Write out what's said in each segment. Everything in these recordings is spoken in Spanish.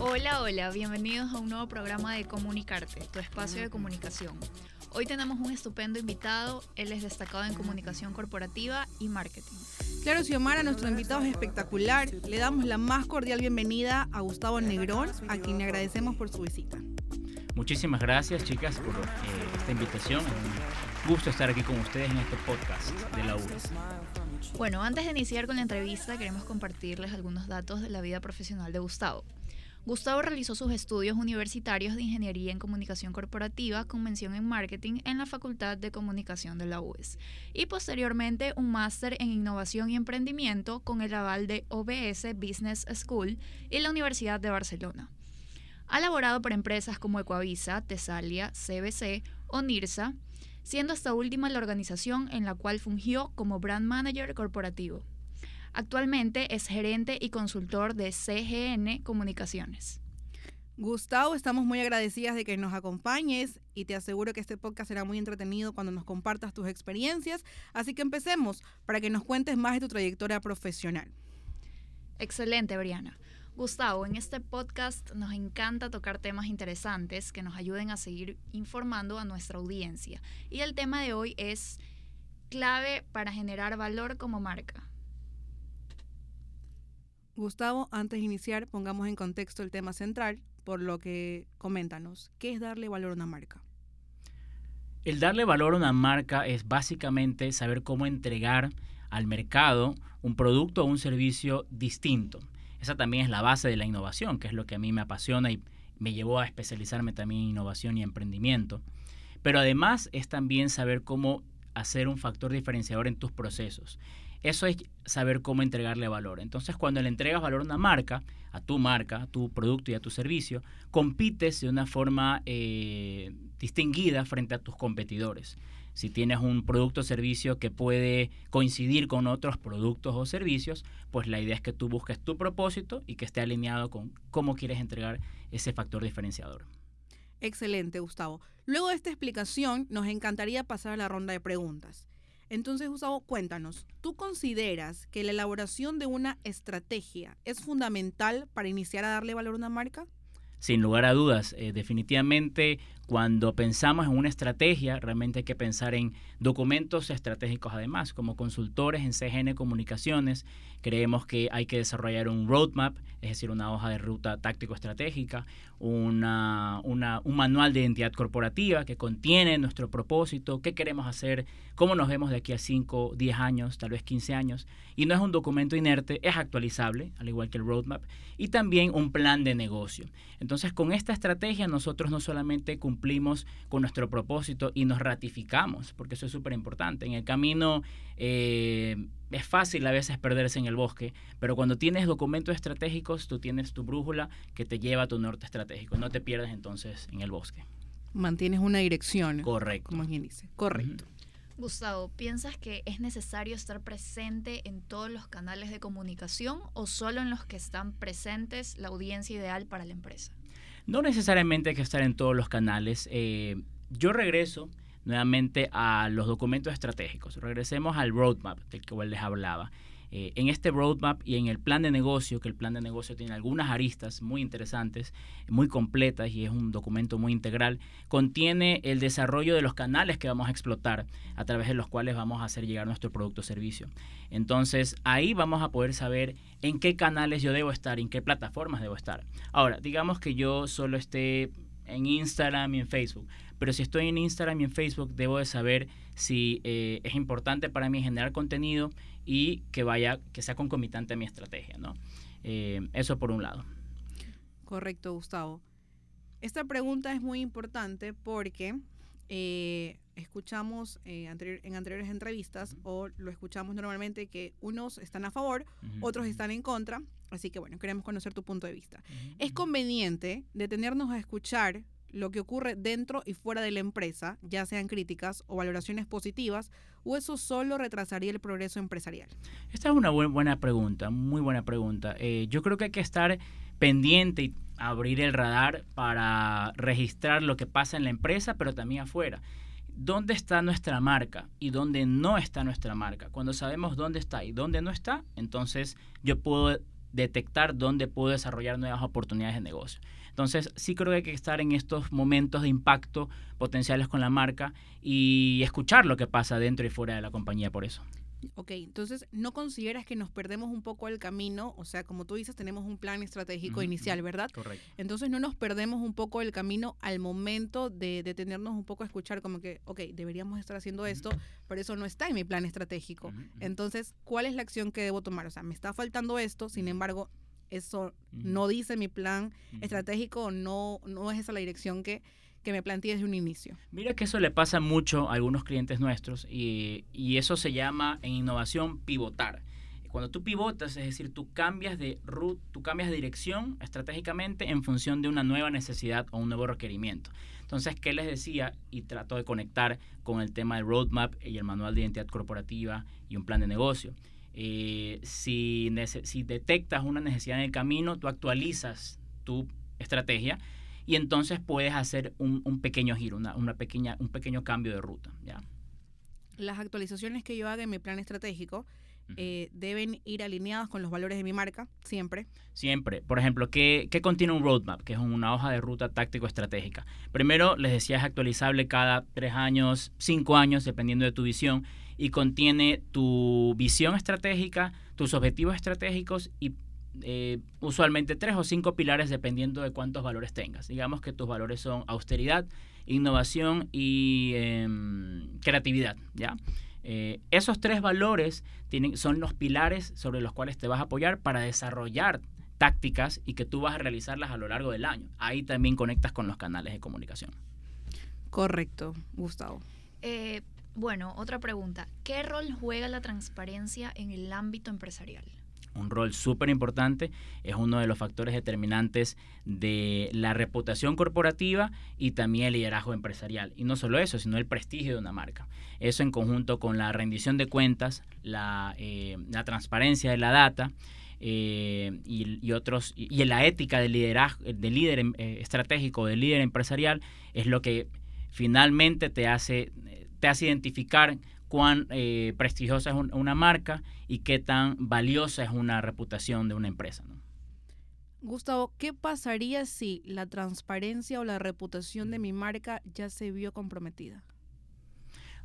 Hola, hola, bienvenidos a un nuevo programa de Comunicarte, tu espacio de comunicación. Hoy tenemos un estupendo invitado, él es destacado en comunicación corporativa y marketing. Claro, Xiomara, nuestro invitado es espectacular. Le damos la más cordial bienvenida a Gustavo Negrón, a quien le agradecemos por su visita. Muchísimas gracias, chicas, por eh, esta invitación. Es un gusto estar aquí con ustedes en este podcast de la URSS. Bueno, antes de iniciar con la entrevista, queremos compartirles algunos datos de la vida profesional de Gustavo. Gustavo realizó sus estudios universitarios de Ingeniería en Comunicación Corporativa con mención en Marketing en la Facultad de Comunicación de la UES y posteriormente un máster en Innovación y Emprendimiento con el aval de OBS Business School y la Universidad de Barcelona. Ha laborado para empresas como Ecoavisa, Tesalia, CBC o NIRSA, siendo esta última la organización en la cual fungió como Brand Manager Corporativo. Actualmente es gerente y consultor de CGN Comunicaciones. Gustavo, estamos muy agradecidas de que nos acompañes y te aseguro que este podcast será muy entretenido cuando nos compartas tus experiencias. Así que empecemos para que nos cuentes más de tu trayectoria profesional. Excelente, Briana. Gustavo, en este podcast nos encanta tocar temas interesantes que nos ayuden a seguir informando a nuestra audiencia. Y el tema de hoy es clave para generar valor como marca. Gustavo, antes de iniciar, pongamos en contexto el tema central, por lo que coméntanos, ¿qué es darle valor a una marca? El darle valor a una marca es básicamente saber cómo entregar al mercado un producto o un servicio distinto. Esa también es la base de la innovación, que es lo que a mí me apasiona y me llevó a especializarme también en innovación y emprendimiento. Pero además es también saber cómo hacer un factor diferenciador en tus procesos. Eso es saber cómo entregarle valor. Entonces, cuando le entregas valor a una marca, a tu marca, a tu producto y a tu servicio, compites de una forma eh, distinguida frente a tus competidores. Si tienes un producto o servicio que puede coincidir con otros productos o servicios, pues la idea es que tú busques tu propósito y que esté alineado con cómo quieres entregar ese factor diferenciador. Excelente, Gustavo. Luego de esta explicación, nos encantaría pasar a la ronda de preguntas. Entonces, Gustavo, cuéntanos, ¿tú consideras que la elaboración de una estrategia es fundamental para iniciar a darle valor a una marca? Sin lugar a dudas, eh, definitivamente cuando pensamos en una estrategia, realmente hay que pensar en documentos estratégicos además. Como consultores en CGN Comunicaciones, creemos que hay que desarrollar un roadmap, es decir, una hoja de ruta táctico-estratégica, una, un manual de identidad corporativa que contiene nuestro propósito, qué queremos hacer, cómo nos vemos de aquí a 5, 10 años, tal vez 15 años. Y no es un documento inerte, es actualizable, al igual que el roadmap, y también un plan de negocio. Entonces, con esta estrategia nosotros no solamente cumplimos cumplimos con nuestro propósito y nos ratificamos, porque eso es súper importante. En el camino eh, es fácil a veces perderse en el bosque, pero cuando tienes documentos estratégicos, tú tienes tu brújula que te lleva a tu norte estratégico. No te pierdes entonces en el bosque. Mantienes una dirección. Correcto. Como quien dice. Correcto. Gustavo, ¿piensas que es necesario estar presente en todos los canales de comunicación o solo en los que están presentes la audiencia ideal para la empresa? No necesariamente hay que estar en todos los canales. Eh, yo regreso nuevamente a los documentos estratégicos. Regresemos al roadmap del que les hablaba. Eh, en este roadmap y en el plan de negocio, que el plan de negocio tiene algunas aristas muy interesantes, muy completas y es un documento muy integral, contiene el desarrollo de los canales que vamos a explotar a través de los cuales vamos a hacer llegar nuestro producto o servicio. Entonces ahí vamos a poder saber en qué canales yo debo estar, en qué plataformas debo estar. Ahora, digamos que yo solo esté en Instagram y en Facebook. Pero si estoy en Instagram y en Facebook, debo de saber si eh, es importante para mí generar contenido y que vaya, que sea concomitante a mi estrategia, ¿no? Eh, eso por un lado. Correcto, Gustavo. Esta pregunta es muy importante porque eh, escuchamos en anteriores entrevistas o lo escuchamos normalmente que unos están a favor, otros están en contra Así que bueno, queremos conocer tu punto de vista. ¿Es conveniente detenernos a escuchar lo que ocurre dentro y fuera de la empresa, ya sean críticas o valoraciones positivas, o eso solo retrasaría el progreso empresarial? Esta es una buena pregunta, muy buena pregunta. Eh, yo creo que hay que estar pendiente y abrir el radar para registrar lo que pasa en la empresa, pero también afuera. dónde está nuestra marca y dónde no está nuestra marca. Cuando sabemos dónde está y dónde no está, entonces yo puedo detectar dónde puedo desarrollar nuevas oportunidades de negocio. Entonces, sí creo que hay que estar en estos momentos de impacto potenciales con la marca y escuchar lo que pasa dentro y fuera de la compañía por eso. Ok, entonces, ¿no consideras que nos perdemos un poco el camino? O sea, como tú dices, tenemos un plan estratégico inicial, ¿verdad? Correcto. Entonces, ¿no nos perdemos un poco el camino al momento de detenernos un poco a escuchar como que, ok, deberíamos estar haciendo esto, pero eso no está en mi plan estratégico? Entonces, ¿cuál es la acción que debo tomar? O sea, me está faltando esto, sin embargo, eso no dice mi plan estratégico, no, no es esa la dirección que que me planteé desde un inicio. Mira que eso le pasa mucho a algunos clientes nuestros y, y eso se llama en innovación pivotar. Cuando tú pivotas, es decir, tú cambias de route, tú cambias de dirección estratégicamente en función de una nueva necesidad o un nuevo requerimiento. Entonces, ¿qué les decía? Y trato de conectar con el tema del roadmap y el manual de identidad corporativa y un plan de negocio. Eh, si, si detectas una necesidad en el camino, tú actualizas tu estrategia y entonces puedes hacer un, un pequeño giro, una, una, pequeña, un pequeño cambio de ruta. ¿ya? Las actualizaciones que yo haga en mi plan estratégico eh, deben ir alineadas con los valores de mi marca, siempre. Siempre. Por ejemplo, ¿qué, ¿qué, contiene un roadmap? Que es una hoja de ruta táctico-estratégica. Primero, les decía, es actualizable cada tres años, cinco años, dependiendo de tu visión, y contiene tu visión estratégica, tus objetivos estratégicos y eh, usualmente tres o cinco pilares dependiendo de cuántos valores tengas. Digamos que tus valores son austeridad, innovación y em, creatividad, ¿ya? Eh, esos tres valores tienen, son los pilares sobre los cuales te vas a apoyar para desarrollar tácticas y que tú vas a realizarlas a lo largo del año. Ahí también conectas con los canales de comunicación. Correcto, Gustavo. Eh, bueno, otra pregunta. ¿Qué rol juega la transparencia en el ámbito empresarial? Un rol súper importante, es uno de los factores determinantes de la reputación corporativa y también el liderazgo empresarial. Y no solo eso, sino el prestigio de una marca. Eso en conjunto con la rendición de cuentas, la, eh, transparencia de la data. Eh, y, otros y, la ética del liderazgo del líder eh, estratégico del líder empresarial es lo que finalmente te hace te hace identificar cuán eh, prestigiosa es una marca y qué tan valiosa es una reputación de una empresa. Gustavo, ¿qué pasaría si la transparencia o la reputación de mi marca ya se vio comprometida?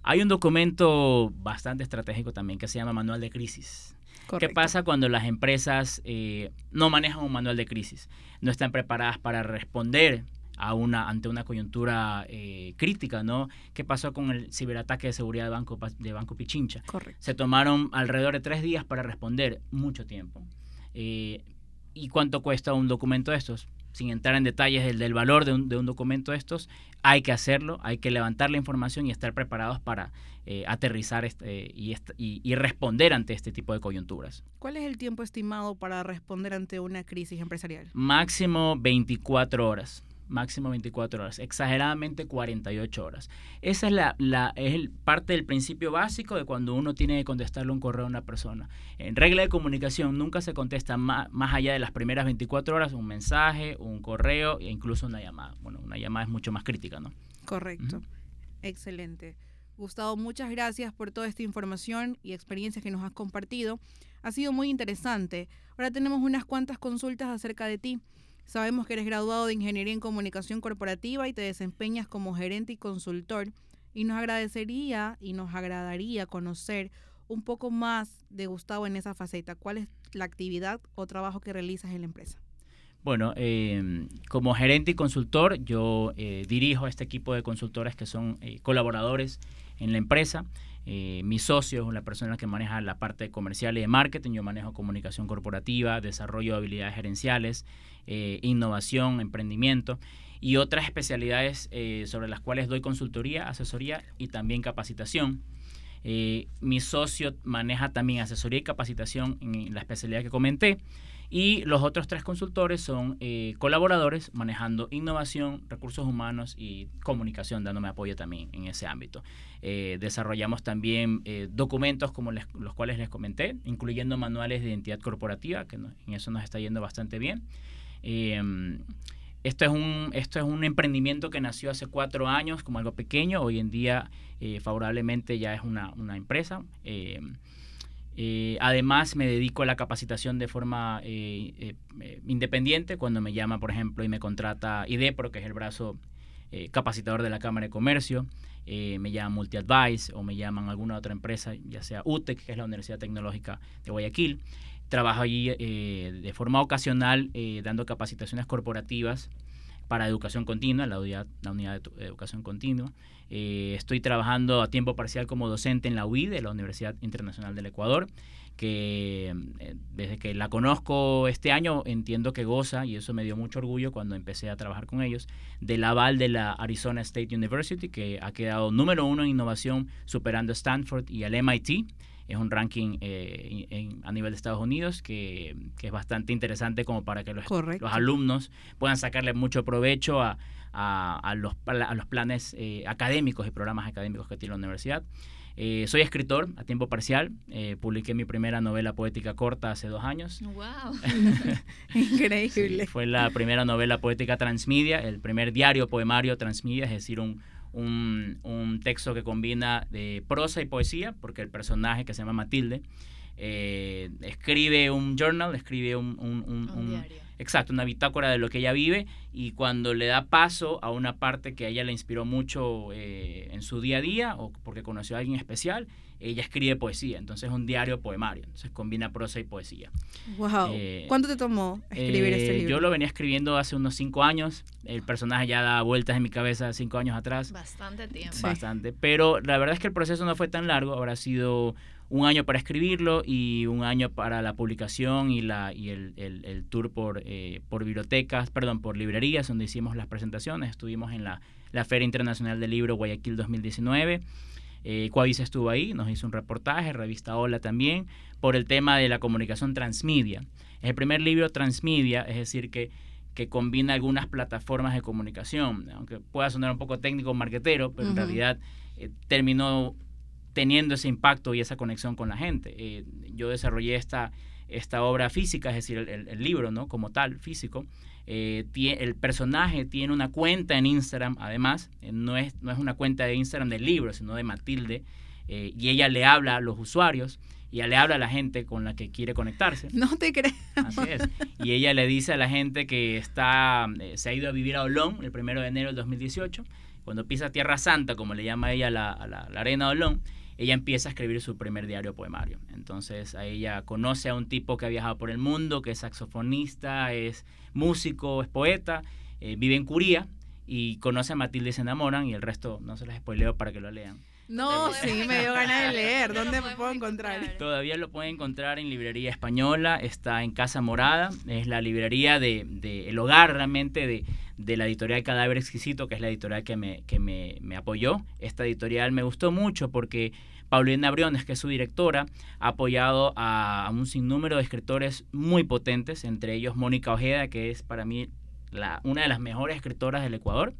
Hay un documento bastante estratégico también que se llama Manual de Crisis. ¿Qué pasa cuando las empresas eh, no manejan un manual de crisis? No están preparadas para responder a una, ante una coyuntura eh, crítica, ¿no? ¿Qué pasó con el ciberataque de seguridad de Banco, de Banco Pichincha? Correcto. Se tomaron alrededor de tres días para responder, mucho tiempo. Eh, ¿Y cuánto cuesta un documento de estos? Sin entrar en detalles del, del valor de un, de un, documento de estos, hay que hacerlo, hay que levantar la información y estar preparados para eh, aterrizar este, y, y, y responder ante este tipo de coyunturas. ¿Cuál es el tiempo estimado para responder ante una crisis empresarial? Máximo 24 horas máximo 24 horas, exageradamente 48 horas. Esa es la, la es el, parte del principio básico de cuando uno tiene que contestarle un correo a una persona. En regla de comunicación nunca se contesta más, más allá de las primeras 24 horas un mensaje, un correo e incluso una llamada. Bueno, una llamada es mucho más crítica, ¿no? Correcto. Excelente. Gustavo, muchas gracias por toda esta información y experiencias que nos has compartido. Ha sido muy interesante. Ahora tenemos unas cuantas consultas acerca de ti. Sabemos que eres graduado de Ingeniería en Comunicación Corporativa y te desempeñas como gerente y consultor. Y nos agradecería y nos agradaría conocer un poco más de Gustavo en esa faceta. ¿Cuál es la actividad o trabajo que realizas en la empresa? Bueno, eh, como gerente y consultor, yo eh, dirijo a este equipo de consultores que son eh, colaboradores en la empresa. Eh, mi socio es una persona que maneja la parte comercial y de marketing. Yo manejo comunicación corporativa, desarrollo de habilidades gerenciales, eh, innovación, emprendimiento y otras especialidades eh, sobre las cuales doy consultoría, asesoría y también capacitación. mi socio maneja también asesoría y capacitación en la especialidad que comenté. Y los otros tres consultores son eh, colaboradores manejando innovación, recursos humanos y comunicación, dándome apoyo también en ese ámbito. Eh, desarrollamos también eh, documentos como los cuales les comenté, incluyendo manuales de identidad corporativa, que en eso nos está yendo bastante bien. esto es, un, esto es un emprendimiento que nació hace cuatro años como algo pequeño, hoy en día eh, favorablemente ya es una, una empresa. Eh, eh, además, me dedico a la capacitación de forma independiente cuando me llama, por ejemplo, y me contrata IDEPRO, que es el brazo capacitador de la Cámara de Comercio. me llaman MultiAdvice o me llaman alguna otra empresa, ya sea UTEC, que es la Universidad Tecnológica de Guayaquil. Trabajo allí de forma ocasional dando capacitaciones corporativas para educación continua, la unidad, la unidad de educación continua. Eh, estoy trabajando a tiempo parcial como docente en la UID, de la Universidad Internacional del Ecuador, que eh, desde que la conozco este año entiendo que goza, y eso me dio mucho orgullo cuando empecé a trabajar con ellos, del aval de la Arizona State University, que ha quedado número uno en innovación, superando Stanford y al MIT es un ranking eh, a nivel de Estados Unidos que, es bastante interesante como para que los, los alumnos puedan sacarle mucho provecho a, los, a los, planes eh, académicos y programas académicos que tiene la universidad. Eh, soy escritor a tiempo parcial. publiqué mi primera novela poética corta hace dos años. ¡Wow! Increíble. fue la primera novela poética transmedia, el primer diario poemario transmedia, es decir, un, un, texto que combina de prosa y poesía, porque el personaje que se llama Matilde eh, escribe un journal, escribe un, un, exacto, una bitácora de lo que ella vive y cuando le da paso a una parte que a ella le inspiró mucho eh, en su día a día o porque conoció a alguien especial, ella escribe poesía, entonces es un diario poemario, entonces combina prosa y poesía. Wow. Eh, ¿Cuánto te tomó escribir este libro? Yo lo venía escribiendo hace unos cinco años, el personaje ya da vueltas en mi cabeza cinco años atrás. Bastante tiempo. Bastante, pero la verdad es que el proceso no fue tan largo, habrá sido un año para escribirlo y un año para la publicación y, la, y el, el, tour por, eh, por bibliotecas, perdón, por librerías, donde hicimos las presentaciones. Estuvimos en la, la Feria Internacional del Libro Guayaquil 2019. Eh, estuvo ahí, nos hizo un reportaje, revista Hola también, por el tema de la comunicación transmedia. Es el primer libro transmedia, es decir, que, que combina algunas plataformas de comunicación, aunque pueda sonar un poco técnico marquetero, pero en realidad eh, terminó teniendo ese impacto y esa conexión con la gente. Eh, yo desarrollé esta, esta obra física, es decir, el, libro ¿no? como tal, físico. Eh, el personaje tiene una cuenta en Instagram, además, eh, no, es, no es una cuenta de Instagram del libro, sino de Matilde, y ella le habla a los usuarios y ella le habla a la gente con la que quiere conectarse. No te crees. Así es. Y ella le dice a la gente que está, se ha ido a vivir a Olón el primero de enero del 2018, cuando pisa Tierra Santa, como le llama ella la, la, la arena de Olón, ella empieza a escribir su primer diario poemario. Entonces a ella conoce a un tipo que ha viajado por el mundo, que es saxofonista, es músico, es poeta, eh, vive en Curía y conoce a Matilde y se enamoran y el resto no se les spoileo para que lo lean. No, sí, me dio ganas de leer. ¿Dónde me puedo encontrar? Todavía lo pueden encontrar en Librería Española, está en Casa Morada, es la librería de, de el hogar realmente de, de, la editorial Cadáver Exquisito, que es la editorial que, me, que me, me apoyó. Esta editorial me gustó mucho porque Paulina Briones, que es su directora, ha apoyado a, un sinnúmero de escritores muy potentes, entre ellos Mónica Ojeda, que es para mí la, una de las mejores escritoras del Ecuador.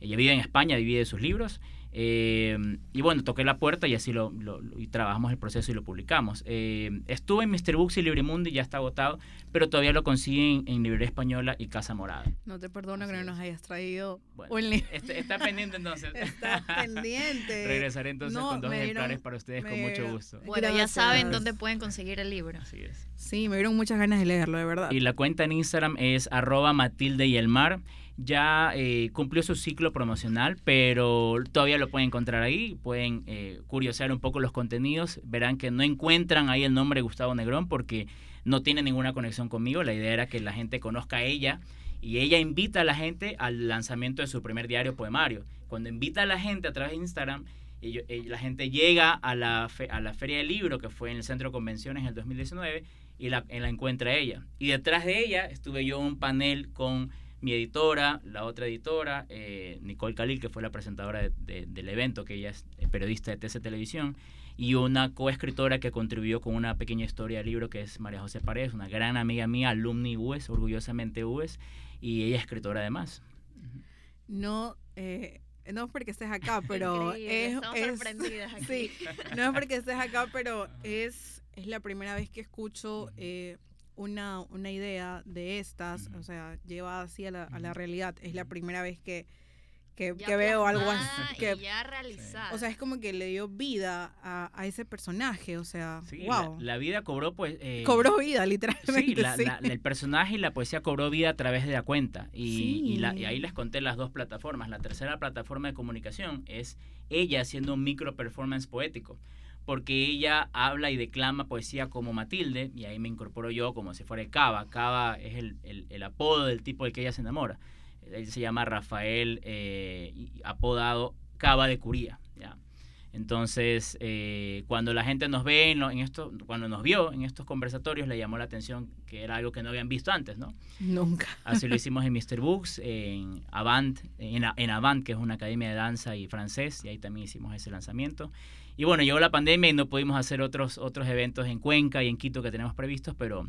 Ella vive en España, divide sus libros eh, y bueno, toqué la puerta y así lo, y trabajamos el proceso y lo publicamos. Eh, estuve en Mr. Books y Libremundi, ya está agotado, pero todavía lo consiguen en Librería Española y Casa Morada. No te perdono que no nos hayas traído un libro. Este, está, pendiente entonces. Está pendiente. Regresaré entonces con dos ejemplares para ustedes con mucho gusto. Bueno, ya saben dónde pueden conseguir el libro. Así es. Sí, me dieron muchas ganas de leerlo, de verdad. Y la cuenta en Instagram es arroba Matilde y el mar ya eh, cumplió su ciclo promocional, pero todavía lo pueden encontrar ahí, pueden eh, curiosear un poco los contenidos, verán que no encuentran ahí el nombre Gustavo Negrón porque no tiene ninguna conexión conmigo, la idea era que la gente conozca a ella y ella invita a la gente al lanzamiento de su primer diario poemario. Cuando invita a la gente a través de Instagram, eh, la gente llega a la, a la Feria del Libro, que fue en el Centro de Convenciones en el 2019, y la, la encuentra ella. Y detrás de ella estuve yo en un panel con mi editora, la otra editora, eh, Nicole Khalil, que fue la presentadora del evento, que ella es periodista de TC Televisión, y una coescritora que contribuyó con una pequeña historia del libro, que es María José Paredes, una gran amiga mía, alumni UES, orgullosamente UES, y ella es escritora además. No, eh, no es porque estés acá, pero es, aquí. Sí, no es porque estés acá, pero es, es la primera vez que escucho eh, una, una idea de estas, o sea, lleva así a la, a la Ujú. realidad. Es la primera vez que, que, Ya que veo algo así. y Que, ya realizada. o sea, es como que le dio vida a, a ese personaje, o sea, Sí, la- wow. la, vida cobró pues... eh, Cobró vida, Sí, literalmente. la- sí. la- el personaje y la poesía cobró vida a través de la cuenta. Y, y la- y ahí les conté las dos plataformas. La tercera plataforma de comunicación es ella haciendo un micro performance poético. Porque ella habla y declama poesía como Matilde, y ahí me incorporo yo como si fuera Cava. Cava es el, el- el apodo del tipo del que ella se enamora. Él se llama Rafael, eh, apodado Cava de Curía. ¿ya? Entonces, eh, cuando la gente nos ve en, lo- en esto, cuando nos vio en estos conversatorios, le llamó la atención que era algo que no habían visto antes, ¿no? Nunca. Así lo hicimos en Mr. Books, en Avant, en, en Avant, que es una academia de danza y francés, y ahí también hicimos ese lanzamiento. Y bueno, llegó la pandemia y no pudimos hacer otros, otros eventos en Cuenca y en Quito que tenemos previstos, pero,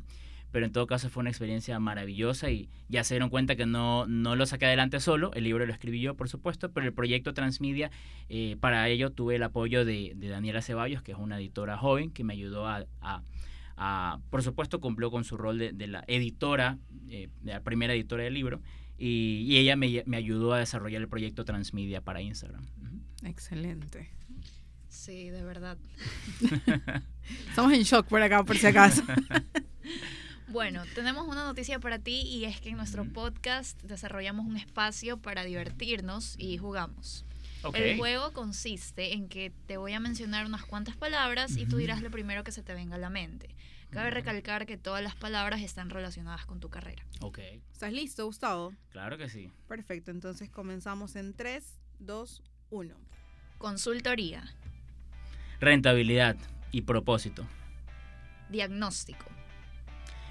pero en todo caso fue una experiencia maravillosa y ya se dieron cuenta que no, no lo saqué adelante solo, el libro lo escribí yo, por supuesto, pero el proyecto Transmedia, eh, para ello tuve el apoyo de, de Daniela Ceballos, que es una editora joven que me ayudó a, a- a- por supuesto, cumplió con su rol de, de la editora, eh, de la primera editora del libro, y, y ella me, me ayudó a desarrollar el proyecto Transmedia para Instagram. Excelente. Sí, de verdad. Estamos en shock por acá, por si acaso. Bueno, tenemos una noticia para ti y es que en nuestro podcast desarrollamos un espacio para divertirnos y jugamos. El juego consiste en que te voy a mencionar unas cuantas palabras y tú dirás lo primero que se te venga a la mente. Cabe recalcar que todas las palabras están relacionadas con tu carrera. Ok, ¿Estás listo, Gustavo? claro que sí. Perfecto, entonces comenzamos en 3, 2, 1. Consultoría, Rentabilidad y propósito. diagnóstico,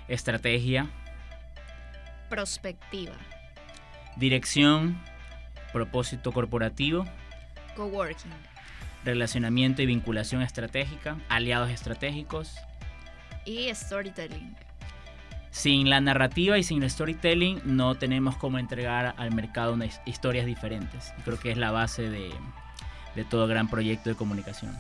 Estrategia, prospectiva, dirección, propósito corporativo, coworking, relacionamiento y vinculación estratégica, aliados estratégicos. y storytelling. Sin la narrativa y sin el storytelling no tenemos cómo entregar al mercado unas historias diferentes. Creo que es la base de, de todo gran proyecto de comunicación.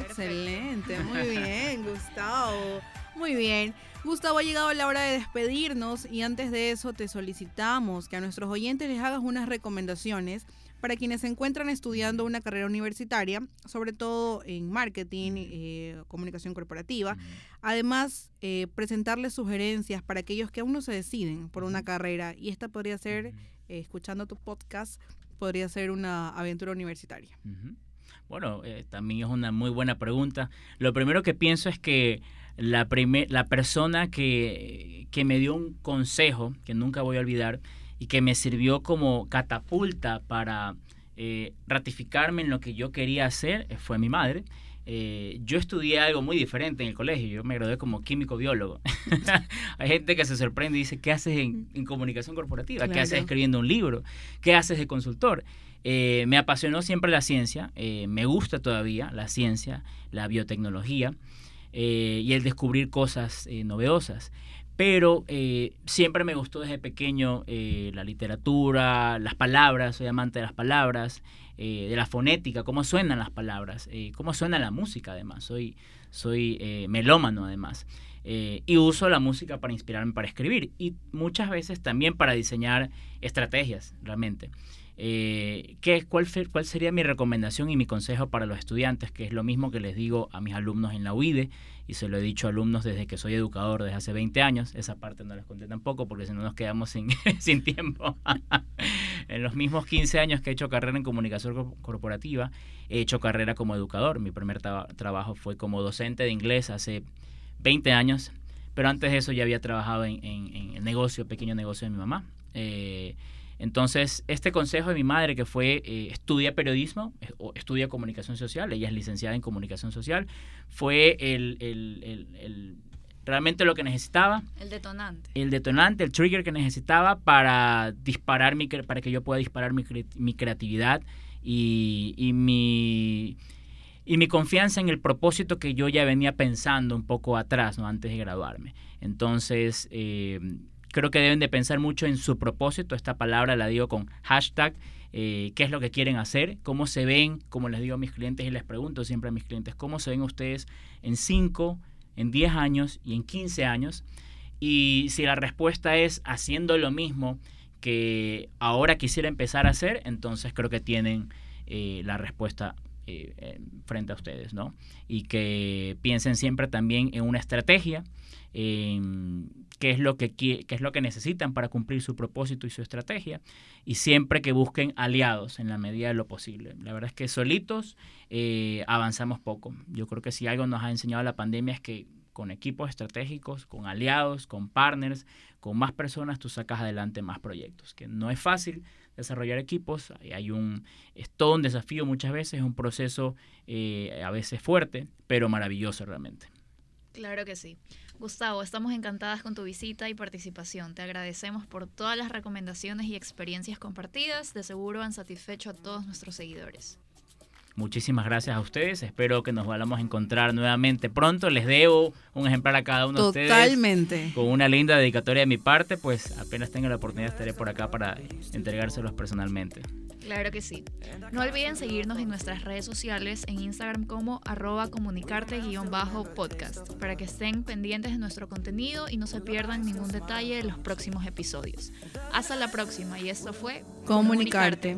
Excelente, muy bien, Gustavo. Muy bien. Gustavo, ha llegado la hora de despedirnos y antes de eso te solicitamos que a nuestros oyentes les hagas unas recomendaciones para quienes se encuentran estudiando una carrera universitaria, sobre todo en marketing, eh, comunicación corporativa. Además, eh, presentarles sugerencias para aquellos que aún no se deciden por una carrera y esta podría ser, eh, escuchando tu podcast, podría ser una aventura universitaria. Bueno, eh, también es una muy buena pregunta. Lo primero que pienso es que la, primer- la persona que, que me dio un consejo, que nunca voy a olvidar, y que me sirvió como catapulta para eh, ratificarme en lo que yo quería hacer, eh, fue mi madre. Eh, yo estudié algo muy diferente en el colegio, yo me gradué como químico biólogo. Hay gente que se sorprende y dice, ¿qué haces en, en comunicación corporativa? ¿Qué haces escribiendo un libro? ¿Qué haces de consultor? Eh, me apasionó siempre la ciencia, me gusta todavía la ciencia, la biotecnología eh, y el descubrir cosas eh, novedosas. Pero eh, siempre me gustó desde pequeño la literatura, las palabras, soy amante de las palabras, de la fonética, cómo suenan las palabras, cómo suena la música además, soy, soy melómano además. Y uso la música para inspirarme para escribir y muchas veces también para diseñar estrategias realmente. Eh, ¿qué, cuál, ¿Cuál sería mi recomendación y mi consejo para los estudiantes? Que es lo mismo que les digo a mis alumnos en la UIDE y se lo he dicho a alumnos desde que soy educador desde hace 20 años. Esa parte no les conté tampoco porque si no nos quedamos sin, sin tiempo. en los mismos 15 años que he hecho carrera en comunicación cor- corporativa, he hecho carrera como educador. Mi primer traba- trabajo fue como docente de inglés hace 20 años, pero antes de eso ya había trabajado en, en- en el negocio, pequeño negocio de mi mamá. Eh, entonces, este consejo de mi madre, que fue eh, estudia periodismo eh, o estudia comunicación social, ella es licenciada en comunicación social, fue el, el- el- el- realmente lo que necesitaba, El detonante. el detonante, el trigger que necesitaba para disparar mi, para que yo pueda disparar mi, mi creatividad y, y mi y mi confianza en el propósito que yo ya venía pensando un poco atrás, ¿no? antes de graduarme. Entonces, eh, creo que deben de pensar mucho en su propósito. Esta palabra la digo con hashtag, eh, qué es lo que quieren hacer, cómo se ven, como les digo a mis clientes y les pregunto siempre a mis clientes, cómo se ven ustedes en 5, en 10 años y en 15 años. Y si la respuesta es haciendo lo mismo que ahora quisiera empezar a hacer, entonces creo que tienen eh, la respuesta eh, frente a ustedes, ¿no? Y que piensen siempre también en una estrategia, qué es lo que qué es lo que necesitan para cumplir su propósito y su estrategia, y siempre que busquen aliados en la medida de lo posible. La verdad es que solitos eh, avanzamos poco. Yo creo que si algo nos ha enseñado la pandemia es que con equipos estratégicos, con aliados, con partners, con más personas, tú sacas adelante más proyectos, que no es fácil desarrollar equipos, hay un, es todo un desafío muchas veces, es un proceso eh, a veces fuerte, pero maravilloso realmente. Claro que sí. Gustavo, estamos encantadas con tu visita y participación. Te agradecemos por todas las recomendaciones y experiencias compartidas. De seguro han satisfecho a todos nuestros seguidores. Muchísimas gracias a ustedes. Espero que nos vayamos a encontrar nuevamente pronto. Les debo un ejemplar a cada uno de ustedes. Totalmente. Con una linda dedicatoria de mi parte, pues apenas tenga la oportunidad estaré por acá para entregárselos personalmente. Claro que sí. No olviden seguirnos en nuestras redes sociales, en Instagram como arroba comunicarte-podcast, para que estén pendientes de nuestro contenido y no se pierdan ningún detalle de los próximos episodios. Hasta la próxima y esto fue comunicarte.